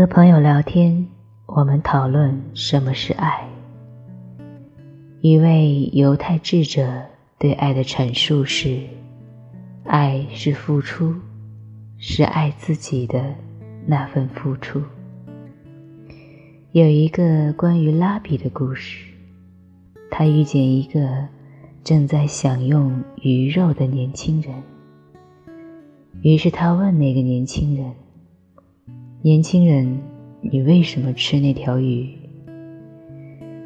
和朋友聊天，我们讨论什么是爱。一位犹太智者对爱的阐述是：爱是付出，是爱自己的那份付出。有一个关于拉比的故事，他遇见一个正在享用鱼肉的年轻人，于是他问那个年轻人。年轻人，你为什么吃那条鱼？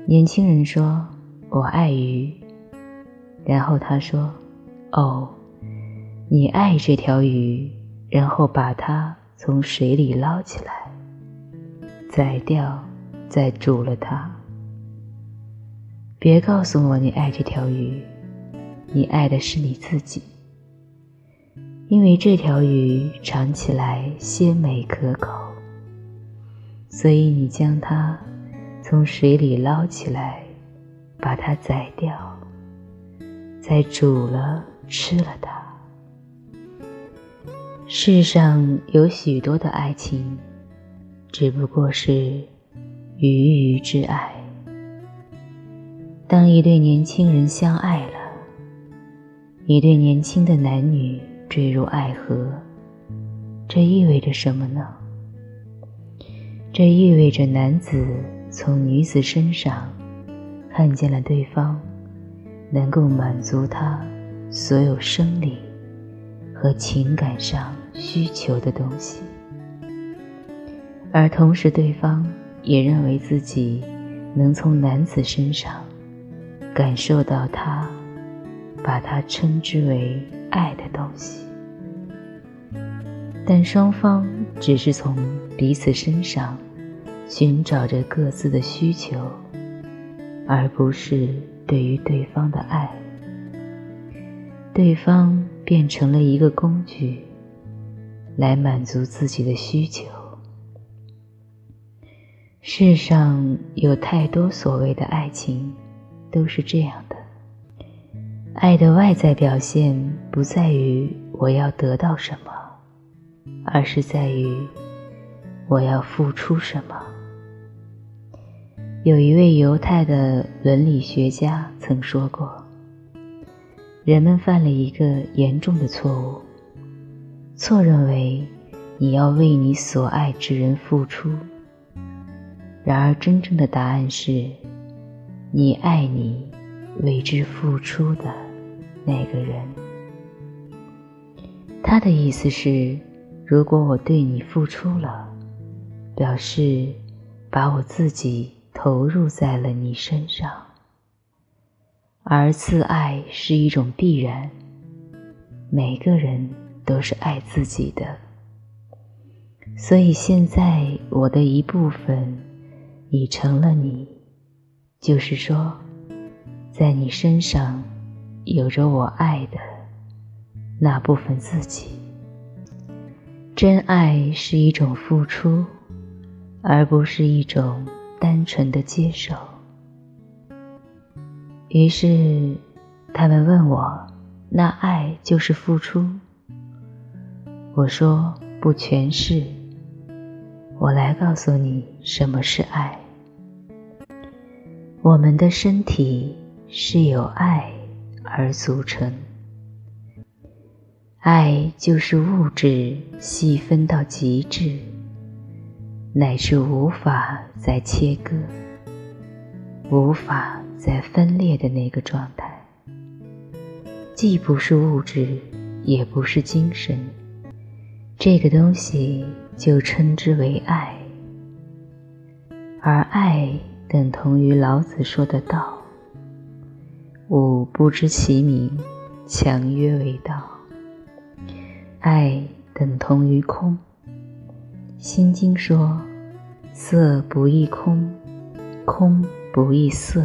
年轻人说：“我爱鱼。”然后他说：“哦，你爱这条鱼，然后把它从水里捞起来，宰掉，再煮了它。别告诉我你爱这条鱼，你爱的是你自己。”因为这条鱼尝起来鲜美可口，所以你将它从水里捞起来，把它宰掉，再煮了吃了它。世上有许多的爱情，只不过是鱼鱼之爱。当一对年轻人相爱了，一对年轻的男女。坠入爱河，这意味着什么呢？这意味着男子从女子身上看见了对方能够满足他所有生理和情感上需求的东西，而同时对方也认为自己能从男子身上感受到他把他称之为爱的东西。但双方只是从彼此身上寻找着各自的需求，而不是对于对方的爱。对方变成了一个工具，来满足自己的需求。世上有太多所谓的爱情，都是这样的。爱的外在表现不在于我要得到什么。而是在于我要付出什么。有一位犹太的伦理学家曾说过：“人们犯了一个严重的错误，错认为你要为你所爱之人付出。然而，真正的答案是，你爱你为之付出的那个人。”他的意思是。如果我对你付出了，表示把我自己投入在了你身上，而自爱是一种必然。每个人都是爱自己的，所以现在我的一部分已成了你，就是说，在你身上有着我爱的那部分自己。真爱是一种付出，而不是一种单纯的接受。于是，他们问我：“那爱就是付出？”我说：“不全是。”我来告诉你什么是爱。我们的身体是有爱而组成。爱就是物质细分到极致，乃至无法再切割、无法再分裂的那个状态。既不是物质，也不是精神，这个东西就称之为爱。而爱等同于老子说的道：“吾不知其名，强曰为道。”爱等同于空，《心经》说：“色不异空，空不异色，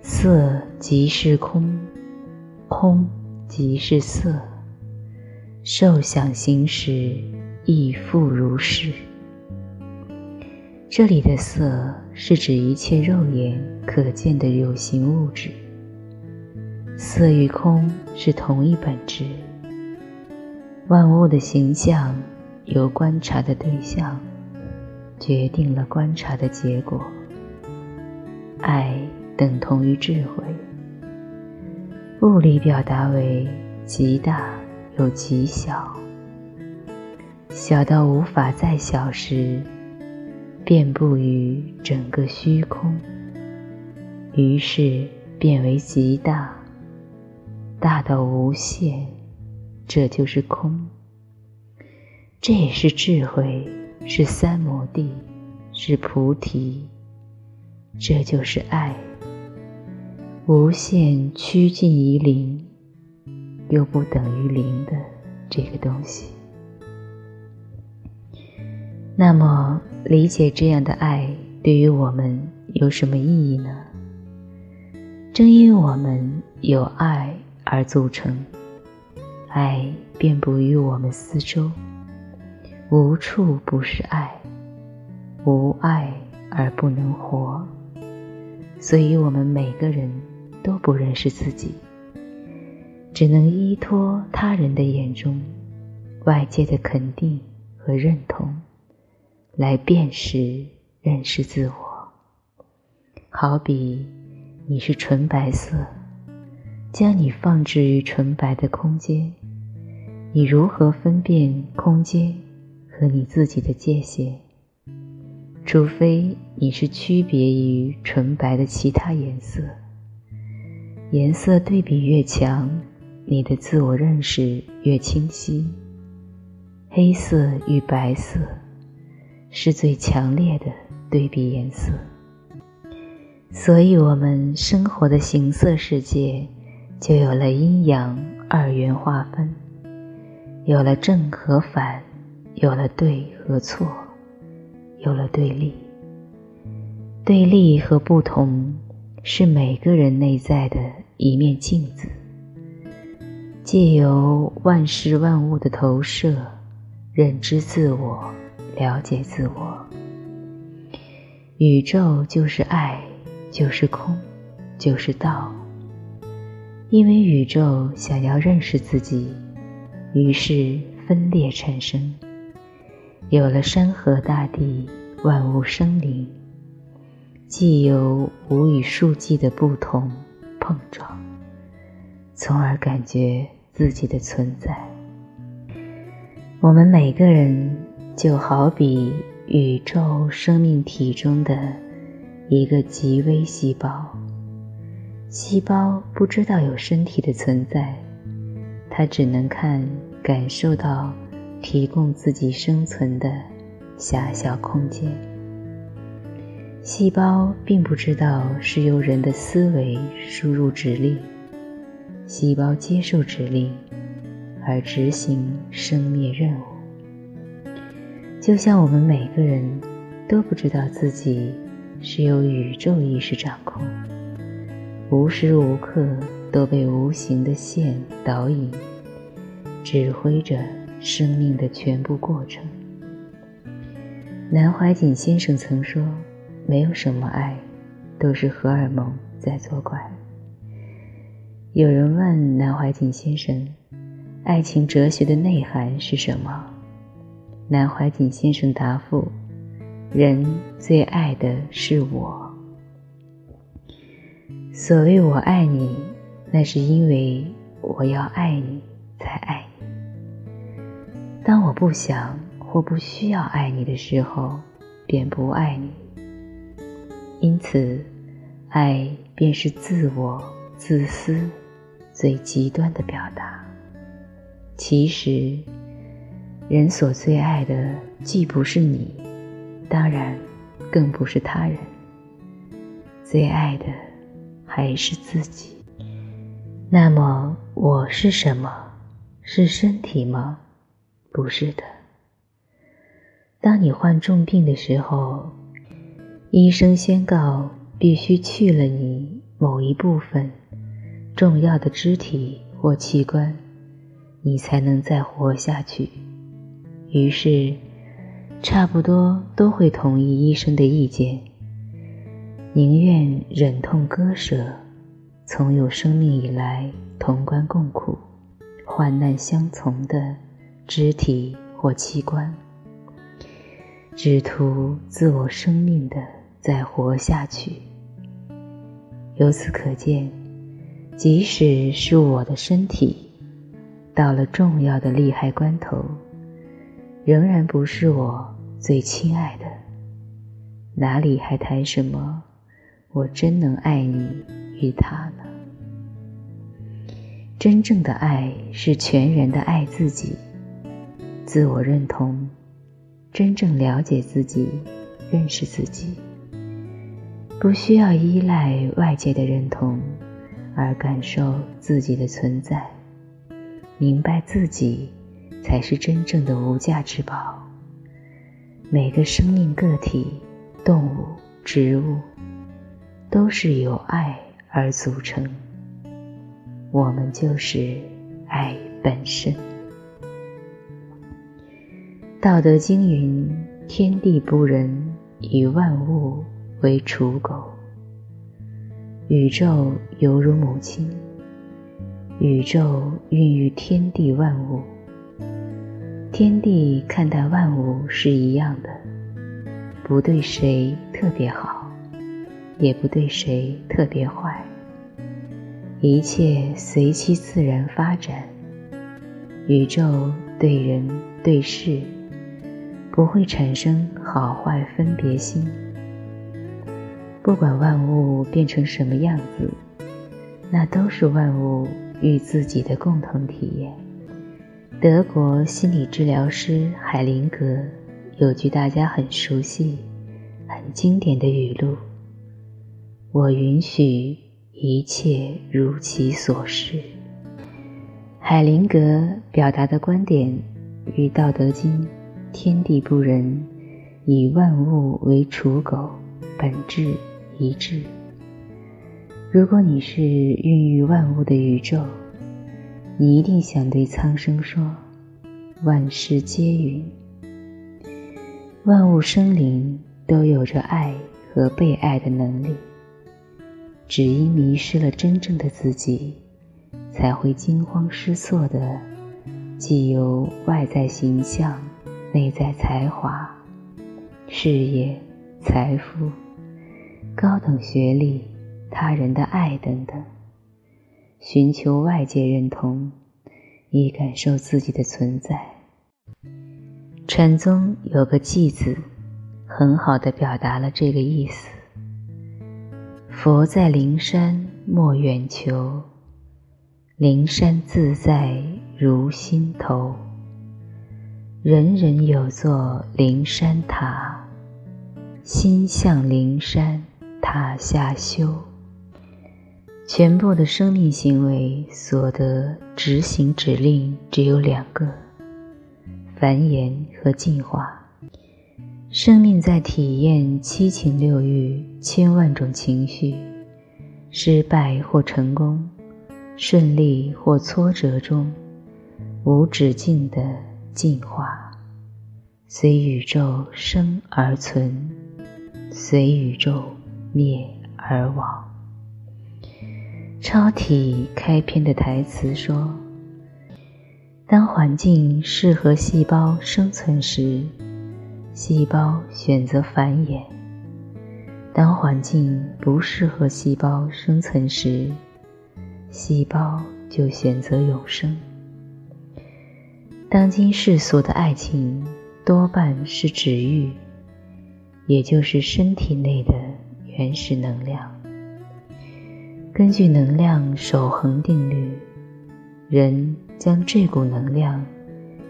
色即是空，空即是色，受想行识亦复如是。”这里的色是指一切肉眼可见的有形物质，色与空是同一本质。万物的形象由观察的对象决定了观察的结果。爱等同于智慧。物理表达为极大又极小，小到无法再小时，遍布于整个虚空，于是变为极大，大到无限，这就是空。这也是智慧，是三摩地，是菩提，这就是爱。无限趋近于零，又不等于零的这个东西。那么，理解这样的爱对于我们有什么意义呢？正因为我们有爱而组成，爱遍布于我们四周，无处不是爱，无爱而不能活。所以，我们每个人。都不认识自己，只能依托他人的眼中、外界的肯定和认同，来辨识、认识自我。好比你是纯白色，将你放置于纯白的空间，你如何分辨空间和你自己的界限？除非你是区别于纯白的其他颜色。颜色对比越强，你的自我认识越清晰。黑色与白色是最强烈的对比颜色，所以我们生活的形色世界就有了阴阳二元划分，有了正和反，有了对和错，有了对立。对立和不同是每个人内在的。一面镜子，借由万事万物的投射，认知自我，了解自我。宇宙就是爱，就是空，就是道。因为宇宙想要认识自己，于是分裂产生，有了山河大地，万物生灵，既有无与数计的不同。碰撞，从而感觉自己的存在。我们每个人就好比宇宙生命体中的一个极微细胞。细胞不知道有身体的存在，它只能看、感受到提供自己生存的狭小空间。细胞并不知道是由人的思维输入指令，细胞接受指令而执行生灭任务。就像我们每个人都不知道自己是由宇宙意识掌控，无时无刻都被无形的线导引，指挥着生命的全部过程。南怀瑾先生曾说。没有什么爱，都是荷尔蒙在作怪。有人问南怀瑾先生：“爱情哲学的内涵是什么？”南怀瑾先生答复：“人最爱的是我。所谓我爱你，那是因为我要爱你才爱你。当我不想或不需要爱你的时候，便不爱你。”因此，爱便是自我自私最极端的表达。其实，人所最爱的既不是你，当然更不是他人。最爱的还是自己。那么，我是什么？是身体吗？不是的。当你患重病的时候。医生宣告，必须去了你某一部分重要的肢体或器官，你才能再活下去。于是，差不多都会同意医生的意见，宁愿忍痛割舍从有生命以来同甘共苦、患难相从的肢体或器官，只图自我生命的再活下去。由此可见，即使是我的身体，到了重要的利害关头，仍然不是我最亲爱的。哪里还谈什么我真能爱你与他呢？真正的爱是全然的爱自己，自我认同，真正了解自己，认识自己，不需要依赖外界的认同而感受自己的存在，明白自己才是真正的无价之宝。每个生命个体。动物、植物都是由爱而组成，我们就是爱本身。《道德经》云：“天地不仁，以万物为刍狗。”宇宙犹如母亲，宇宙孕育天地万物，天地看待万物是一样的。不对谁特别好，也不对谁特别坏，一切随其自然发展。宇宙对人对事，不会产生好坏分别心。不管万物变成什么样子，那都是万物与自己的共同体验。德国心理治疗师海灵格。有句大家很熟悉、很经典的语录：“我允许一切如其所是。”海灵格表达的观点与《道德经》“天地不仁，以万物为刍狗”本质一致。如果你是孕育万物的宇宙，你一定想对苍生说：“万事皆允。”万物生灵都有着爱和被爱的能力，只因迷失了真正的自己，才会惊慌失措的，既有外在形象、内在才华、事业、财富、高等学历、他人的爱等等，寻求外界认同，以感受自己的存在。禅宗有个偈子，很好的表达了这个意思：“佛在灵山莫远求，灵山自在如心头。人人有座灵山塔，心向灵山塔下修。”全部的生命行为所得执行指令只有两个。繁衍和进化，生命在体验七情六欲、千万种情绪，失败或成功，顺利或挫折中，无止境的进化，随宇宙生而存，随宇宙灭而亡。超体开篇的台词说。当环境适合细胞生存时，细胞选择繁衍；当环境不适合细胞生存时，细胞就选择永生。当今世俗的爱情多半是指欲，也就是身体内的原始能量。根据能量守恒定律，人。将这股能量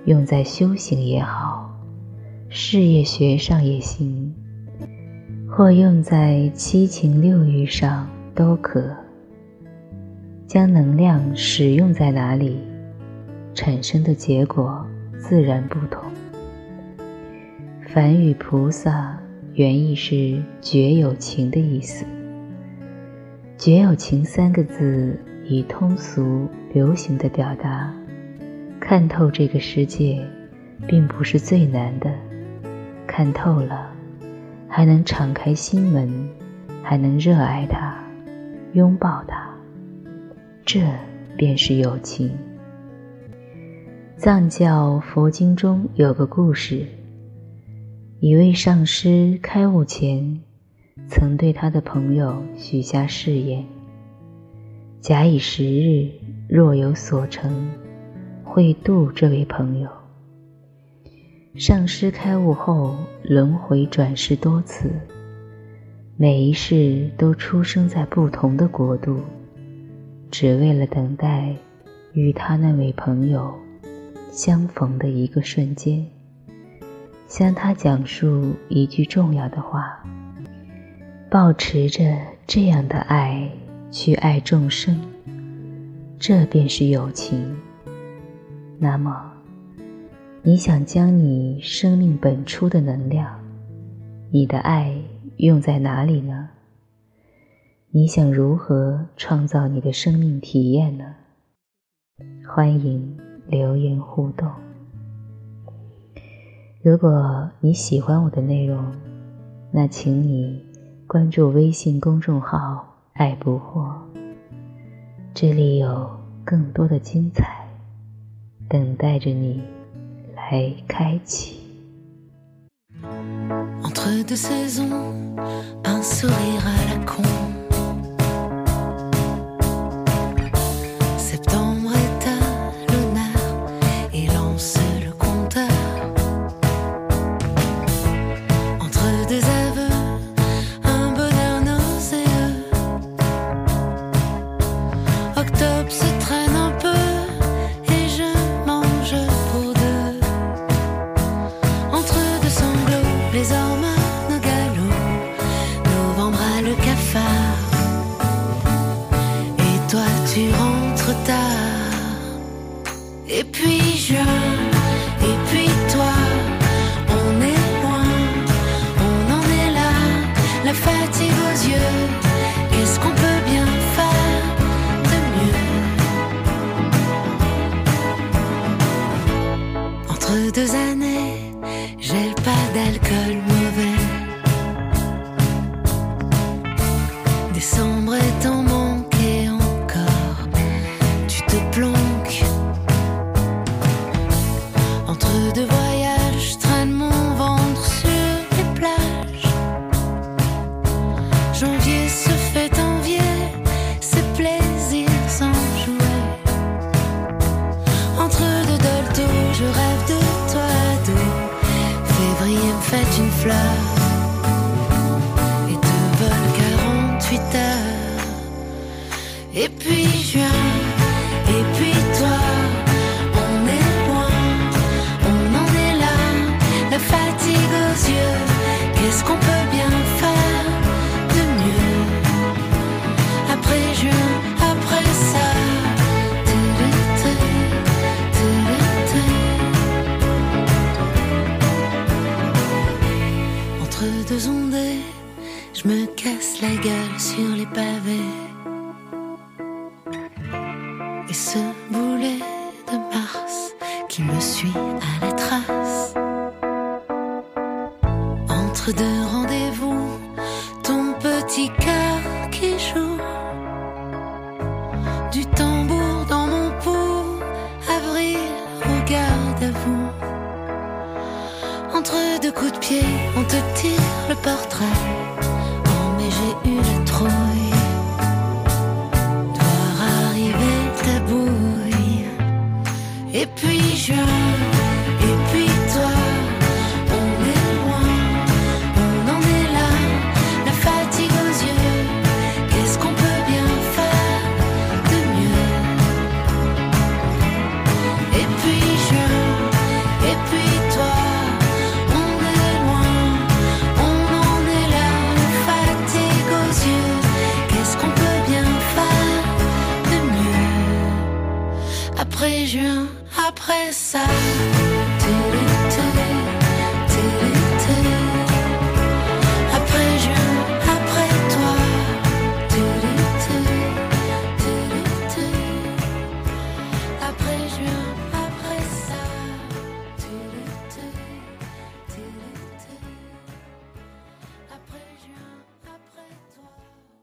用在修行也好，事业学上也行，或用在七情六欲上都可。将能量使用在哪里，产生的结果自然不同。凡与“菩萨”原意是“绝有情”的意思，“绝有情”三个字以通俗流行的表达。看透这个世界，并不是最难的。看透了，还能敞开心门，还能热爱它，拥抱它，这便是友情。藏教佛经中有个故事，一位上师开悟前，曾对他的朋友许下誓言：假以时日，若有所成，会度这位朋友。上师开悟后，轮回转世多次，每一世都出生在不同的国度，只为了等待与他那位朋友相逢的一个瞬间，向他讲述一句重要的话：保持着这样的爱去爱众生，这便是友情。那么。你想将你生命本初的能量，你的爱用在哪里呢？你想如何创造你的生命体验呢？欢迎留言互动。如果你喜欢我的内容，那请你关注微信公众号“爱不惑”，这里有更多的精彩等待着你。Entre deux saisons, un sourire à la con. Coups de pied, on te tire le portrait. Oh, mais j'ai eu la trouille. Et puis je,